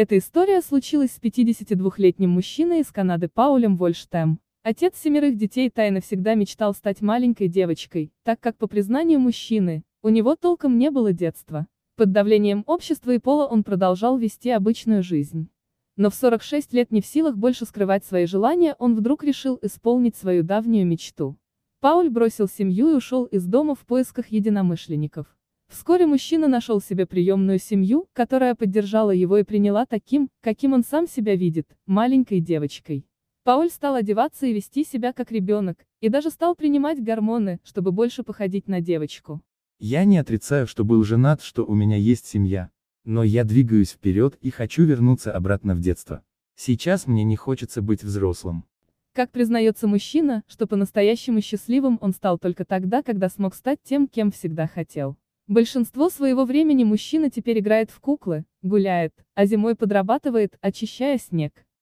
Эта история случилась с 52-летним мужчиной из Канады Паулем Вольштем. Отец семерых детей тайно всегда мечтал стать маленькой девочкой, так как, по признанию мужчины, у него толком не было детства. Под давлением общества и пола он продолжал вести обычную жизнь. Но в 46 лет не в силах больше скрывать свои желания, он вдруг решил исполнить свою давнюю мечту. Пауль бросил семью и ушел из дома в поисках единомышленников. Вскоре мужчина нашел себе приемную семью, которая поддержала его и приняла таким, каким он сам себя видит, маленькой девочкой. Пауль стал одеваться и вести себя как ребенок, и даже стал принимать гормоны, чтобы больше походить на девочку. Я не отрицаю, что был женат, что у меня есть семья. Но я двигаюсь вперед и хочу вернуться обратно в детство. Сейчас мне не хочется быть взрослым. Как признается мужчина, что по-настоящему счастливым он стал только тогда, когда смог стать тем, кем всегда хотел. Большинство своего времени мужчина теперь играет в куклы, гуляет, а зимой подрабатывает, очищая снег.